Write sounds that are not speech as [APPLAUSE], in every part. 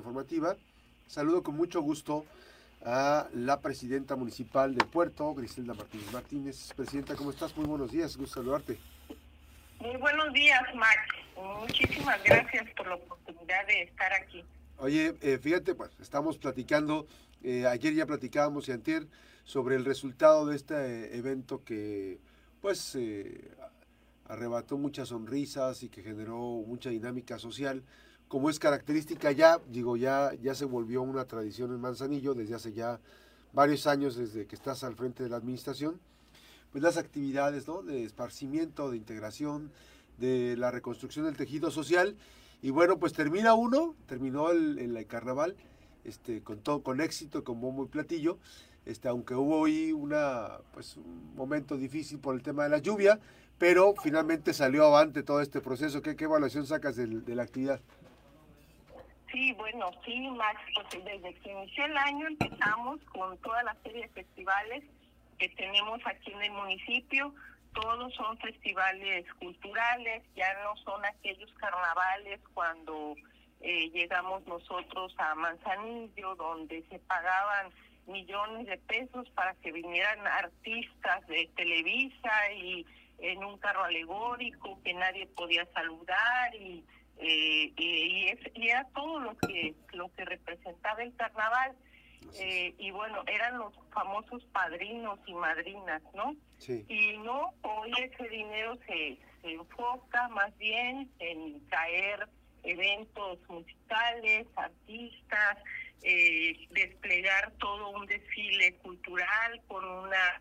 Informativa. Saludo con mucho gusto a la presidenta municipal de Puerto, Griselda Martínez Martínez. Presidenta, ¿cómo estás? Muy buenos días, gusto saludarte. Muy buenos días, Max. Muchísimas gracias por la oportunidad de estar aquí. Oye, eh, fíjate, pues estamos platicando, eh, ayer ya platicábamos y antier sobre el resultado de este eh, evento que pues arrebató muchas sonrisas y que generó mucha dinámica social. Como es característica ya, digo, ya, ya se volvió una tradición en Manzanillo desde hace ya varios años, desde que estás al frente de la administración, pues las actividades ¿no? de esparcimiento, de integración, de la reconstrucción del tejido social. Y bueno, pues termina uno, terminó el, el carnaval este, con todo, con éxito, con bombo y platillo. Este, aunque hubo hoy una, pues, un momento difícil por el tema de la lluvia, pero finalmente salió avante todo este proceso. ¿Qué, qué evaluación sacas de, de la actividad? Sí, bueno, sí, Max, pues desde que inició el año empezamos con toda la serie de festivales que tenemos aquí en el municipio. Todos son festivales culturales, ya no son aquellos carnavales cuando eh, llegamos nosotros a Manzanillo, donde se pagaban millones de pesos para que vinieran artistas de Televisa y en un carro alegórico que nadie podía saludar y eh, y, es, y era todo lo que lo que representaba el carnaval. Eh, y bueno eran los famosos padrinos y madrinas no y no hoy ese dinero se, se enfoca más bien en traer eventos musicales artistas eh, desplegar todo un desfile cultural con una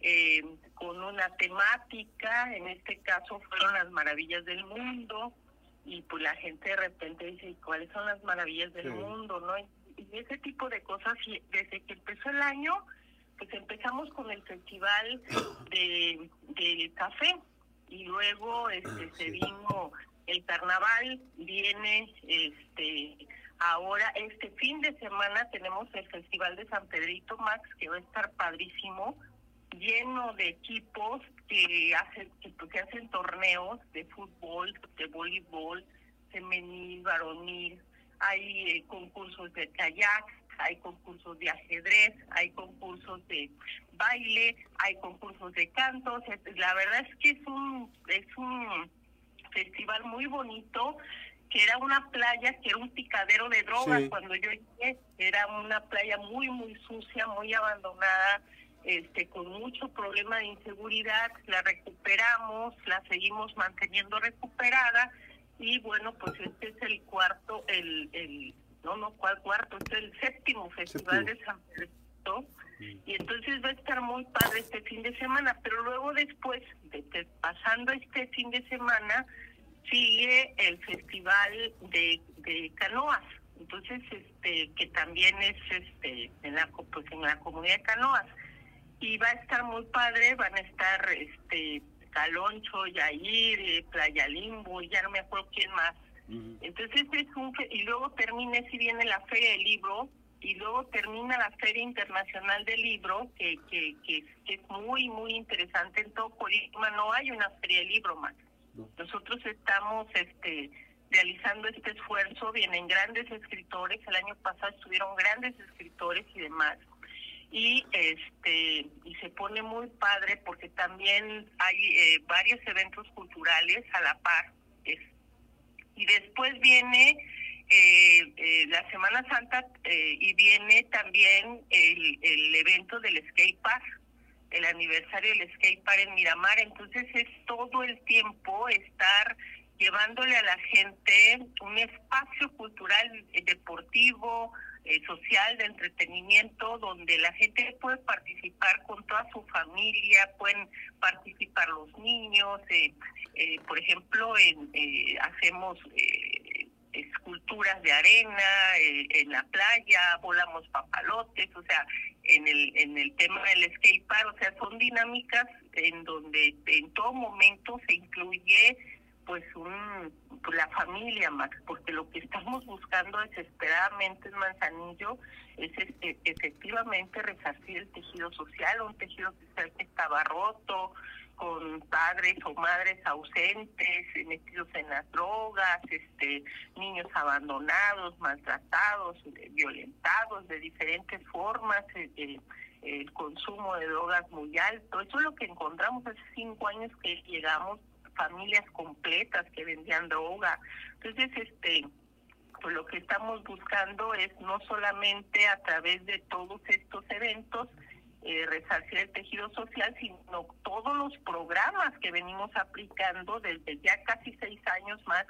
eh, con una temática, en este caso fueron las maravillas del mundo, y pues la gente de repente dice, ¿cuáles son las maravillas del mundo? no y, ese tipo de cosas, desde que empezó el año, pues empezamos con el festival [COUGHS] de del café, y luego este se vino el carnaval, viene este ahora este fin de semana tenemos el festival de San Pedrito Max que va a estar padrísimo lleno de equipos que hacen que, hacen torneos de fútbol, de voleibol, femenil, varonil, hay eh, concursos de kayak, hay concursos de ajedrez, hay concursos de baile, hay concursos de cantos. La verdad es que es un es un festival muy bonito que era una playa que era un picadero de drogas cuando yo llegué, era una playa muy muy sucia, muy abandonada este, con mucho problema de inseguridad, la recuperamos, la seguimos manteniendo recuperada y bueno, pues este es el cuarto, el, el no, no, ¿cuál cuarto? Este es el séptimo festival de San Pedro y entonces va a estar muy padre este fin de semana, pero luego después, de, pasando este fin de semana, sigue el festival de, de canoas. Entonces este que también es este en la pues en la comunidad de canoas y va a estar muy padre, van a estar este Caloncho, Yair, eh, Playa Limbo, y ya no me acuerdo quién más. Entonces es un y luego termina si viene la Feria del Libro y luego termina la Feria Internacional del Libro que, que, que, es muy muy interesante en todo Colima. No hay una Feria del Libro más. Nosotros estamos este realizando este esfuerzo, vienen grandes escritores, el año pasado estuvieron grandes escritores y demás y este y se pone muy padre porque también hay eh, varios eventos culturales a la par y después viene eh, eh, la Semana Santa y viene también el, el evento del skate park el aniversario del skate park en Miramar. Entonces es todo el tiempo estar llevándole a la gente un espacio cultural deportivo eh, social, de entretenimiento, donde la gente puede participar con toda su familia, pueden participar los niños, eh, eh, por ejemplo, en, hacemos esculturas de arena en la playa, volamos papalotes, o sea, en el en el tema del skate park, o sea, son dinámicas en donde en todo momento se incluye pues un pues, la familia Max porque lo que estamos buscando desesperadamente en Manzanillo es efectivamente resarcir el tejido social un tejido social que estaba roto con padres o madres ausentes, metidos en las drogas, este, niños abandonados, maltratados, violentados de diferentes formas, el, el, consumo de drogas muy alto. Eso es lo que encontramos hace cinco años que llegamos, familias completas que vendían droga. Entonces, este pues lo que estamos buscando es no solamente a través de todos estos eventos eh, resarcir el tejido social, sino todos los programas que venimos aplicando desde ya casi seis años más,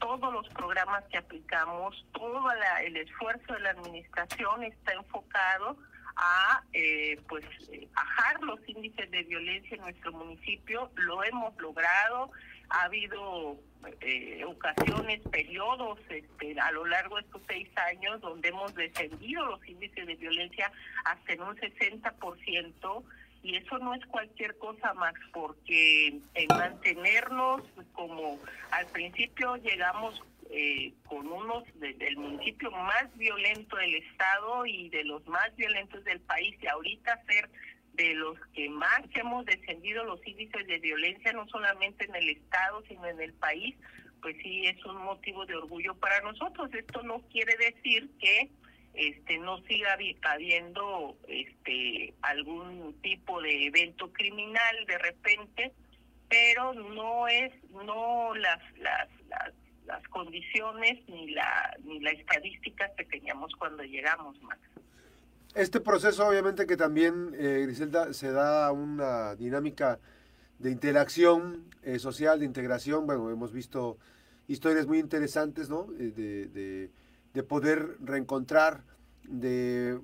todos los programas que aplicamos, todo el esfuerzo de la administración está enfocado a eh, pues eh, bajar los índices de violencia en nuestro municipio. Lo hemos logrado. Ha habido eh, ocasiones, periodos este, a lo largo de estos seis años donde hemos descendido los índices de violencia hasta en un 60% y eso no es cualquier cosa más porque en mantenernos como al principio llegamos eh, con unos del municipio más violento del estado y de los más violentos del país y ahorita ser de los que más hemos descendido los índices de violencia, no solamente en el Estado, sino en el país, pues sí es un motivo de orgullo para nosotros. Esto no quiere decir que este no siga habiendo este algún tipo de evento criminal de repente, pero no es no las las las, las condiciones ni la ni la estadística que teníamos cuando llegamos más. Este proceso obviamente que también, eh, Griselda, se da una dinámica de interacción eh, social, de integración. Bueno, hemos visto historias muy interesantes, ¿no? Eh, de, de, poder reencontrar, de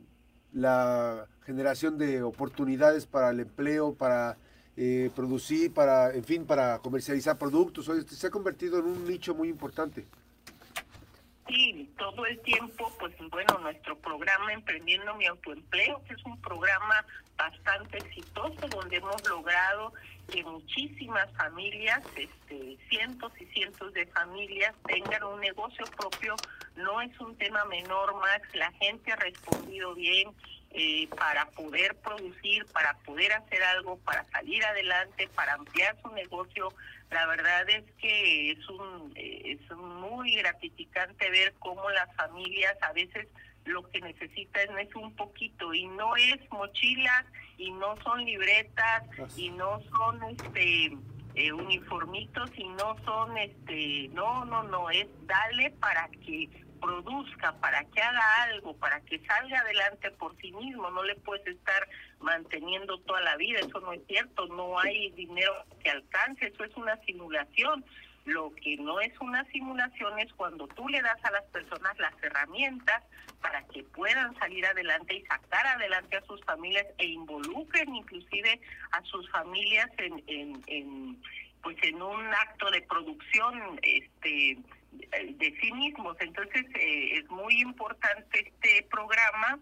la generación de oportunidades para el empleo, para eh, producir, para, en fin, para comercializar productos. Se ha convertido en un nicho muy importante. Sí, todo el tiempo, pues bueno, nuestro programa Emprendiendo mi Autoempleo, que es un programa bastante exitoso, donde hemos logrado que muchísimas familias, este, cientos y cientos de familias, tengan un negocio propio. No es un tema menor, Max, la gente ha respondido bien eh, para poder producir, para poder hacer algo, para salir adelante, para ampliar su negocio. La verdad es que es un es muy gratificante ver cómo las familias a veces lo que necesitan es un poquito y no es mochilas y no son libretas y no son este eh, uniformitos y no son este no no no es dale para que produzca, para que haga algo, para que salga adelante por sí mismo. No le puedes estar manteniendo toda la vida, eso no es cierto, no hay dinero que alcance, eso es una simulación. Lo que no es una simulación es cuando tú le das a las personas las herramientas para que puedan salir adelante y sacar adelante a sus familias e involucren inclusive a sus familias en, en, en pues en un acto de producción este de sí mismos. Entonces eh, es muy importante este programa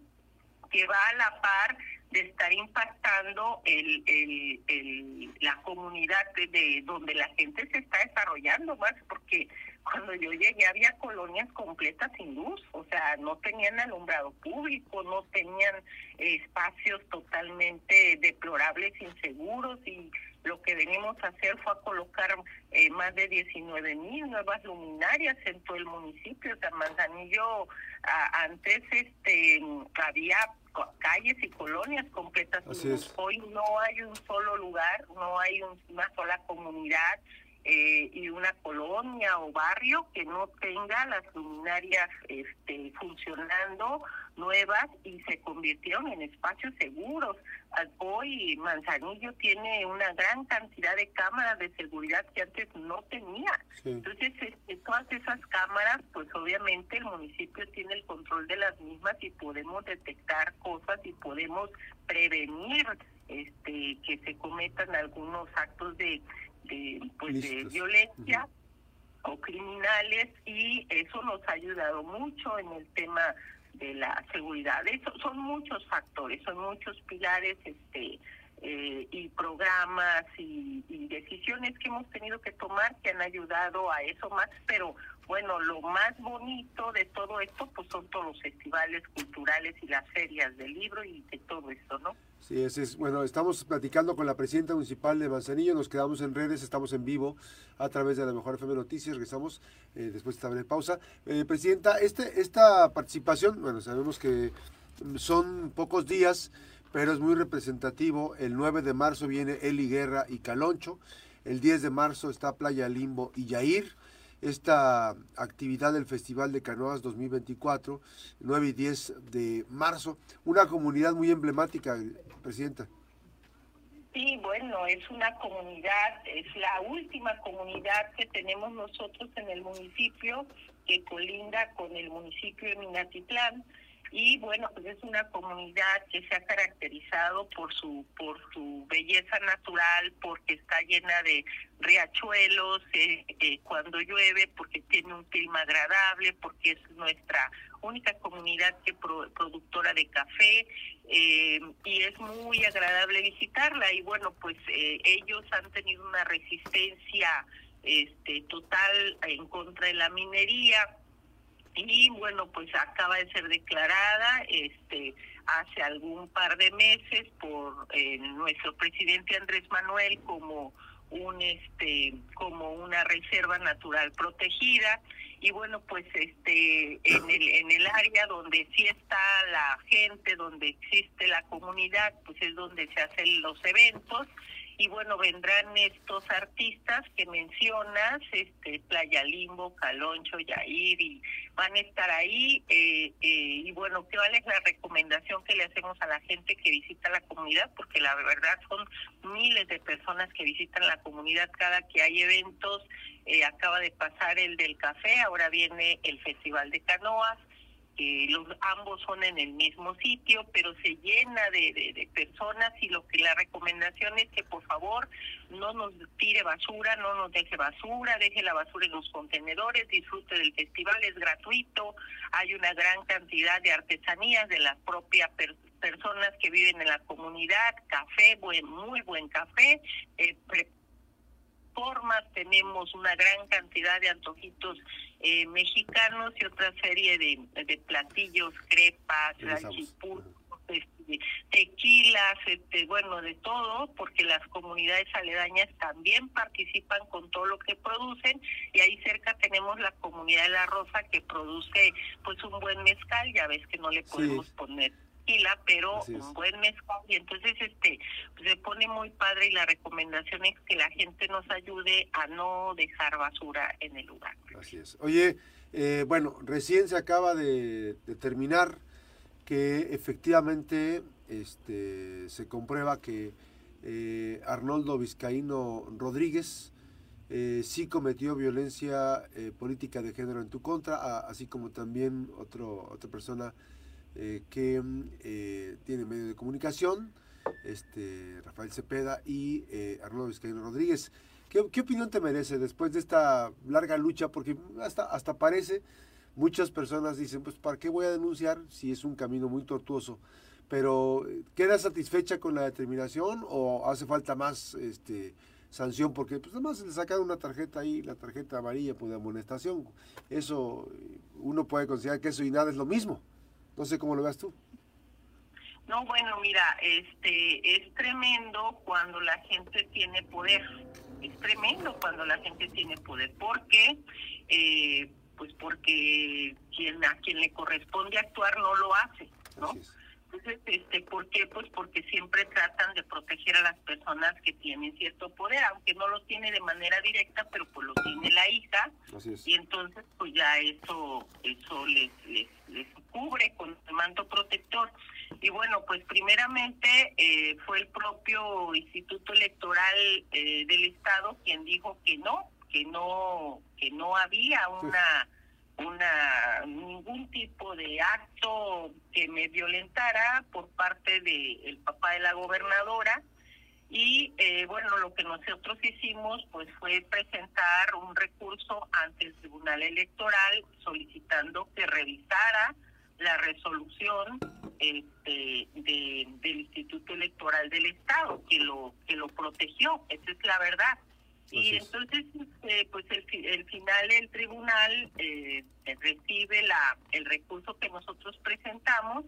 que va a la par de estar impactando el, el, el, la comunidad de, donde la gente se está desarrollando más, porque cuando yo llegué había colonias completas sin luz, o sea, no tenían alumbrado público, no tenían espacios totalmente deplorables, inseguros y lo que venimos a hacer fue a colocar eh, más de 19 mil nuevas luminarias en todo el municipio. Sea, Manzanillo antes este había calles y colonias completas. Hoy no hay un solo lugar, no hay una sola comunidad eh, y una colonia o barrio que no tenga las luminarias este, funcionando nuevas y se convirtieron en espacios seguros. Hoy Manzanillo tiene una gran cantidad de cámaras de seguridad que antes no tenía. Entonces, este, todas esas cámaras, pues obviamente el municipio tiene el control de las mismas y podemos detectar cosas y podemos prevenir este que se cometan algunos actos de de, pues, de violencia o criminales y eso nos ha ayudado mucho en el tema de la seguridad. Eso son muchos factores, son muchos pilares este eh, y programas y, y, decisiones que hemos tenido que tomar que han ayudado a eso más, pero bueno, lo más bonito de todo esto, pues son todos los festivales culturales y las ferias del libro y de todo esto, ¿no? Sí, es, bueno, estamos platicando con la presidenta municipal de Manzanillo, nos quedamos en redes, estamos en vivo a través de la Mejor FM Noticias, regresamos eh, después de esta breve pausa. Eh, presidenta, este, esta participación, bueno, sabemos que son pocos días, pero es muy representativo. El 9 de marzo viene Eli Guerra y Caloncho, el 10 de marzo está Playa Limbo y Yair esta actividad del Festival de Canoas 2024, 9 y 10 de marzo. Una comunidad muy emblemática, Presidenta. Sí, bueno, es una comunidad, es la última comunidad que tenemos nosotros en el municipio, que colinda con el municipio de Minatitlán y bueno pues es una comunidad que se ha caracterizado por su por su belleza natural porque está llena de riachuelos eh, eh, cuando llueve porque tiene un clima agradable porque es nuestra única comunidad que productora de café eh, y es muy agradable visitarla. Y bueno pues ellos han tenido una resistencia este total en contra de la minería y bueno pues acaba de ser declarada este hace algún par de meses por eh, nuestro presidente Andrés Manuel como un este como una reserva natural protegida. Y bueno pues este en el en el área donde sí está la gente donde existe la comunidad pues es donde se hacen los eventos y bueno vendrán estos artistas que mencionas este Playa Limbo Caloncho Yair y van a estar ahí eh, eh, y bueno cuál es la recomendación que le hacemos a la gente que visita la comunidad porque la verdad son miles de personas que visitan la comunidad cada que hay eventos eh, acaba de pasar el del café ahora viene el festival de canoas los ambos son en el mismo sitio, pero se llena de, personas y lo que la recomendación es que por favor no nos tire basura, no nos deje basura, deje la basura en los contenedores, disfrute del festival, es gratuito, hay una gran cantidad de artesanías de las propias personas que viven en la comunidad, café, buen, muy buen café, eh, formas, tenemos una gran cantidad de antojitos eh, mexicanos y otra serie de, de platillos, crepas, este, tequilas, este, bueno, de todo, porque las comunidades aledañas también participan con todo lo que producen y ahí cerca tenemos la comunidad de La Rosa que produce pues un buen mezcal, ya ves que no le podemos poner pero un buen mezcal y entonces este se pone muy padre y la recomendación es que la gente nos ayude a no dejar basura en el lugar. Así es. Oye, eh, bueno, recién se acaba de, terminar que efectivamente este, se comprueba que eh, Arnoldo Vizcaíno Rodríguez eh, sí cometió violencia política de género en tu contra, así como también otro, otra persona eh, que eh, tiene medio de comunicación, este, Rafael Cepeda y eh, Arnoldo Vizcaíno Rodríguez. ¿Qué, opinión te merece después de esta larga lucha? Porque hasta, hasta parece, muchas personas dicen, pues ¿para qué voy a denunciar si es un camino muy tortuoso? Pero ¿queda satisfecha con la determinación o hace falta más este, sanción? Porque pues además le sacan una tarjeta ahí, la tarjeta amarilla pues, de amonestación. Eso uno puede considerar que eso y nada es lo mismo. No sé cómo lo ves tú. No, bueno, mira, este es tremendo cuando la gente tiene poder. Es tremendo cuando la gente tiene poder. ¿Por qué? Eh, pues porque quien a quien le corresponde actuar no lo hace, ¿no? Entonces, este, ¿por qué? Pues porque siempre tratan de proteger a las personas que tienen cierto poder, aunque no lo tiene de manera directa, pero pues lo tiene la hija. Y entonces, pues ya eso, eso les, les, les cubre con el manto protector. Y bueno, pues primeramente eh, fue el propio Instituto Electoral eh, del Estado quien dijo que no, que no, que no había una una ningún tipo de acto que me violentara por parte del el papá de la gobernadora. Y eh, bueno lo que nosotros hicimos pues fue presentar un recurso ante el tribunal electoral solicitando que revisara la resolución este, del Instituto Electoral del Estado que lo que lo protegió. Esa es la verdad y entonces, este, pues el, el final el tribunal eh, recibe la el recurso que nosotros presentamos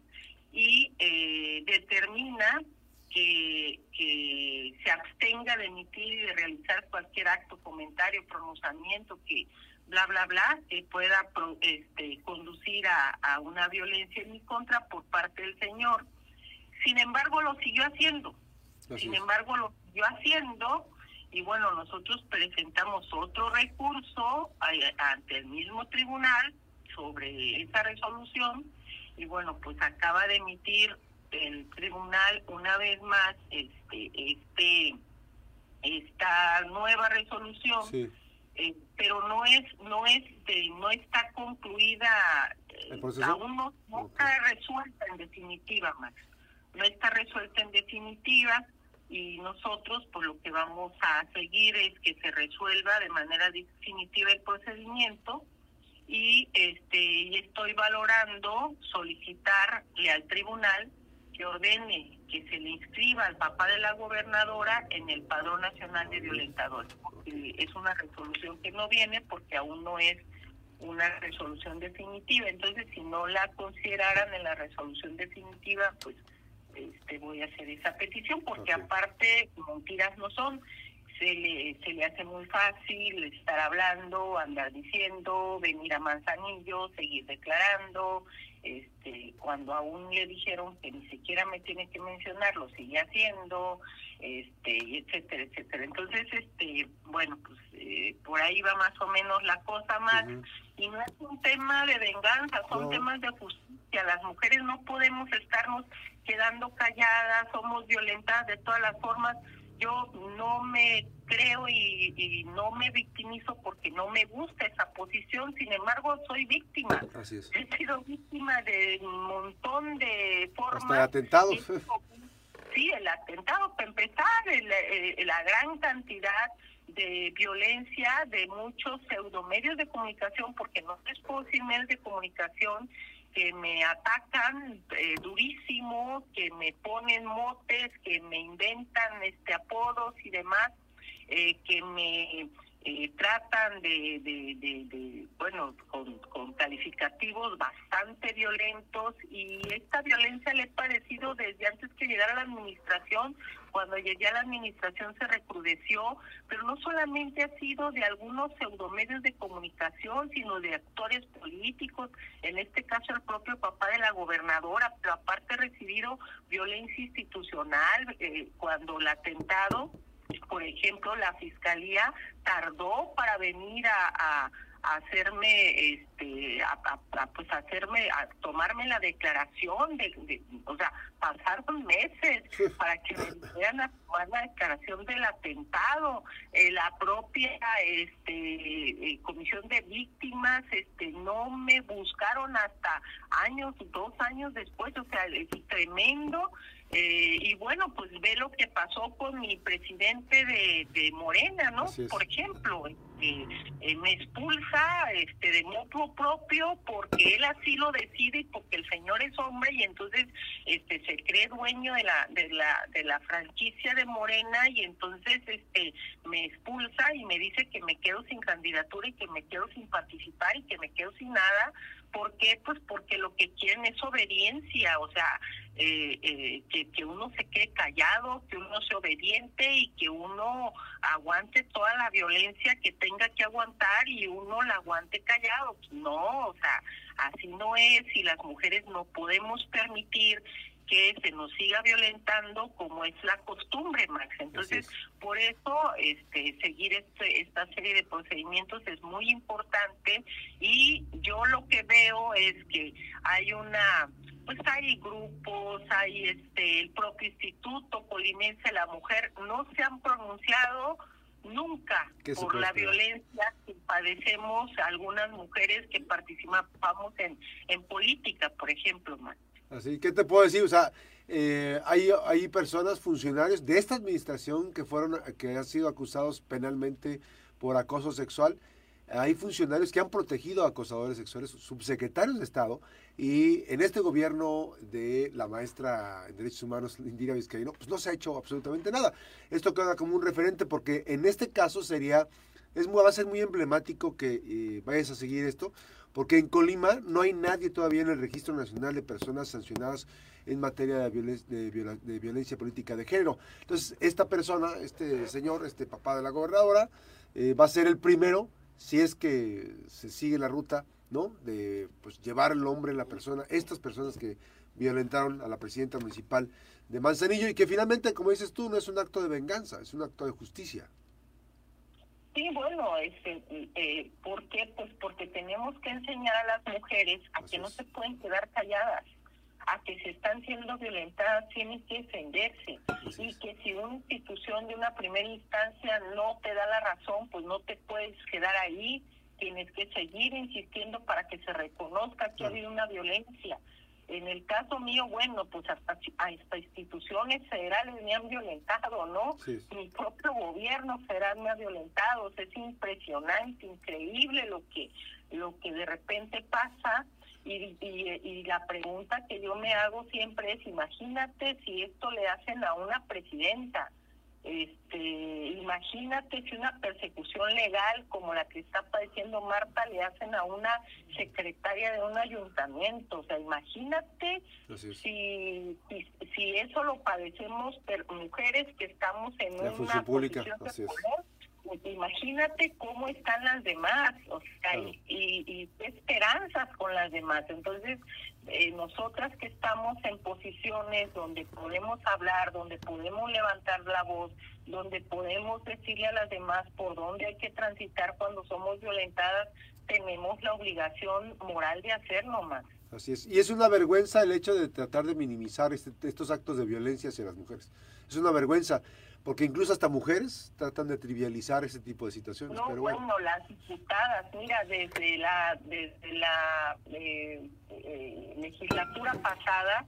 y eh, determina que, que se abstenga de emitir y de realizar cualquier acto, comentario, pronunciamiento que bla, bla, bla, que pueda este, conducir a, a una violencia en mi contra por parte del señor. Sin embargo, lo siguió haciendo. Sin embargo, lo siguió haciendo y bueno, nosotros presentamos otro recurso ante el mismo tribunal sobre esa resolución y bueno, pues acaba de emitir el tribunal una vez más este este esta nueva resolución eh, pero no es no es no está concluida eh, aún no, está resuelta en definitiva Max. No está resuelta en definitiva y nosotros por lo que vamos a seguir es que se resuelva de manera definitiva el procedimiento y este estoy valorando solicitarle al tribunal que ordene que se le inscriba al papá de la gobernadora en el Padrón Nacional de Violentadores. es una resolución que no viene porque aún no es una resolución definitiva. Entonces, si no la consideraran en la resolución definitiva, pues este, voy a hacer esa petición porque aparte mentiras no son. Se le, se le hace muy fácil estar hablando, andar diciendo, venir a Manzanillo, seguir declarando, este, cuando aún le dijeron que ni siquiera me tiene que mencionar, lo sigue haciendo, este, etcétera, etcétera. Entonces, este, bueno, pues eh, por ahí va más o menos la cosa más, y no es un tema de venganza, son temas de justicia. Las mujeres no podemos estarnos quedando calladas, somos violentadas de todas las formas yo no me creo y, no me victimizo porque no me gusta esa posición, sin embargo soy víctima. He sido víctima de un montón de formas. Hasta atentados. Sí, el atentado, para empezar, la gran cantidad de violencia de muchos pseudomedios de comunicación, porque no les puedo decir medios de comunicación, que me atacan eh, durísimo, que me ponen motes, que me inventan este apodos y demás, eh, que me eh, tratan de, de, bueno, con, con, calificativos bastante violentos y esta violencia le he padecido desde antes que llegara la administración, cuando llegué a la administración se recrudeció, pero no solamente ha sido de algunos pseudomedios de comunicación, sino de actores políticos, en este caso el propio papá de la gobernadora, pero aparte he recibido violencia institucional eh, cuando el atentado por ejemplo, la fiscalía tardó para venir a, hacerme este a, pues hacerme a tomarme la declaración de, o sea pasaron meses para que me dieran a tomar la declaración del atentado eh, la propia este eh, comisión de víctimas este no me buscaron hasta años dos años después o sea es tremendo eh, y bueno, pues ve lo que pasó con mi presidente de, de Morena, ¿no? Por ejemplo, este, me expulsa este, de mutuo propio porque él así lo decide y porque el señor es hombre y entonces este se cree dueño de la de la de la franquicia de Morena y entonces este me expulsa y me dice que me quedo sin candidatura y que me quedo sin participar y que me quedo sin nada ¿Por qué? Pues porque lo que quieren es obediencia, o sea, eh, eh, que, que uno se quede callado, que uno sea obediente y que uno aguante toda la violencia que tenga que aguantar y uno la aguante callado. No, o sea, así no es y las mujeres no podemos permitir que se nos siga violentando como es la costumbre, Max. Entonces, por eso este, seguir este, esta serie de procedimientos es muy importante y yo lo que veo es que hay una pues hay grupos, hay este el propio Instituto Colimense de la Mujer no se han pronunciado nunca por la violencia que padecemos algunas mujeres que participamos en en política, por ejemplo, Max. Así, ¿qué te puedo decir? O sea, eh, hay, hay personas, funcionarios de esta administración que fueron, que han sido acusados penalmente por acoso sexual. Hay funcionarios que han protegido a acosadores sexuales, subsecretarios de Estado, y en este gobierno de la maestra en Derechos Humanos, Indira Vizcaíno, pues no se ha hecho absolutamente nada. Esto queda como un referente porque en este caso sería, es, va a ser muy emblemático que eh, vayas a seguir esto, porque en Colima no hay nadie todavía en el Registro Nacional de Personas Sancionadas en materia de, violencia política de género. Entonces, esta persona, este señor, este papá de la gobernadora, eh, va a ser el primero si es que se sigue la ruta, ¿no? De pues, llevar el hombre, la persona, estas personas que violentaron a la presidenta municipal de Manzanillo y que finalmente, como dices tú, no es un acto de venganza, es un acto de justicia. Sí, bueno, este, eh, ¿por qué? Pues porque tenemos que enseñar a las mujeres a que no se pueden quedar calladas a que se están siendo violentadas tienen que defenderse y que si una institución de una primera instancia no te da la razón, pues no te puedes quedar ahí, tienes que seguir insistiendo para que se reconozca que ha habido una violencia. En el caso mío, bueno, pues hasta, hasta instituciones federales me han violentado, ¿no? Mi propio gobierno federal me ha violentado. es impresionante, increíble lo que, lo que de repente pasa y, y, la pregunta que yo me hago siempre es, imagínate si esto le hacen a una presidenta, este, imagínate si una persecución legal como la que está padeciendo Marta le hacen a una secretaria de un ayuntamiento, o sea, imagínate si, si, eso lo padecemos mujeres que estamos en una pública, posición de poder, pues imagínate cómo están las demás, o sea, y, y, qué esperanzas con las demás. Entonces, eh, nosotras que estamos en posiciones donde podemos hablar, donde podemos levantar la voz, donde podemos decirle a las demás por dónde hay que transitar cuando somos violentadas, tenemos la obligación moral de hacerlo más. Así es. Y es una vergüenza el hecho de tratar de minimizar este, estos actos de violencia hacia las mujeres. Es una vergüenza porque incluso hasta mujeres tratan de trivializar ese tipo de situaciones. No, pero bueno. las diputadas, mira, desde la desde la eh, eh, legislatura pasada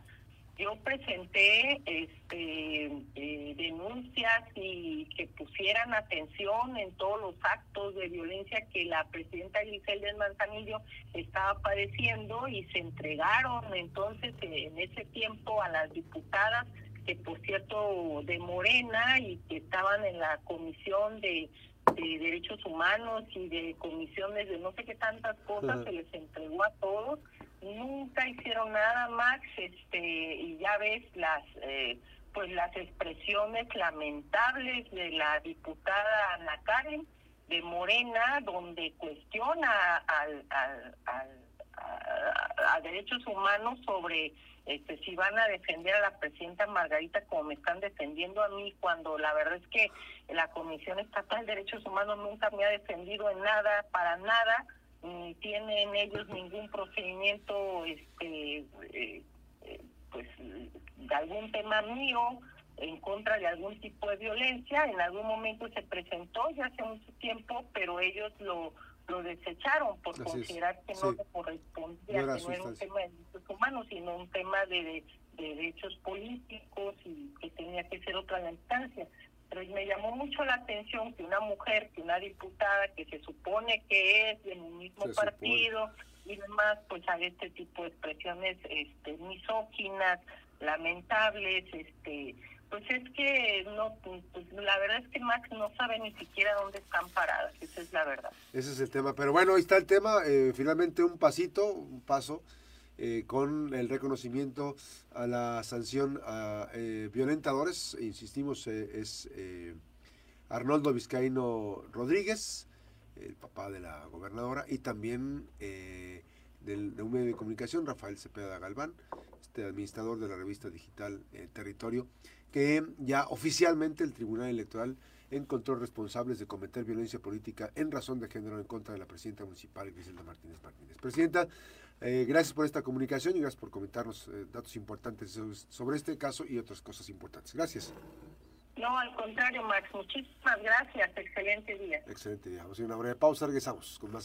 yo presenté este, eh, denuncias y que pusieran atención en todos los actos de violencia que la presidenta Griselda Manzanillo estaba padeciendo y se entregaron entonces en ese tiempo a las diputadas que por cierto de Morena y que estaban en la comisión de, derechos humanos y de comisiones de no sé qué tantas cosas, se les entregó a todos, nunca hicieron nada más, este, y ya ves las eh, pues las expresiones lamentables de la diputada Ana Karen de Morena, donde cuestiona al, al, al a derechos humanos sobre este, si van a defender a la presidenta Margarita como me están defendiendo a mí, cuando la verdad es que la Comisión Estatal de Derechos Humanos nunca me ha defendido en nada, para nada, ni tienen ellos ningún procedimiento, este, eh, pues, de algún tema mío en contra de algún tipo de violencia. En algún momento se presentó ya hace mucho tiempo, pero ellos lo lo desecharon por considerar que no le correspondía, que no era un tema de derechos humanos, sino un tema de, derechos políticos y que tenía que ser otra la instancia. Pero me llamó mucho la atención que una mujer, que una diputada que se supone que es del mismo partido y demás, pues haga este tipo de expresiones este, misóginas, lamentables, este pues es que no, pues la verdad es que Max no sabe ni siquiera dónde están paradas, esa es la verdad. Ese es el tema, pero bueno, ahí está el tema, eh, finalmente un pasito, un paso eh, con el reconocimiento a la sanción a eh, violentadores, insistimos, es Arnoldo Vizcaíno Rodríguez, el papá de la gobernadora, y también del, de un medio de comunicación, Rafael Cepeda Galván, este administrador de la revista digital Territorio, que ya oficialmente el Tribunal Electoral encontró responsables de cometer violencia política en razón de género en contra de la presidenta municipal Griselda Martínez Martínez. Presidenta, eh, gracias por esta comunicación y gracias por comentarnos eh, datos importantes sobre este caso y otras cosas importantes. Gracias. No, al contrario, Max, muchísimas gracias. Excelente día. Excelente día. Vamos a ir a una breve pausa, regresamos con más.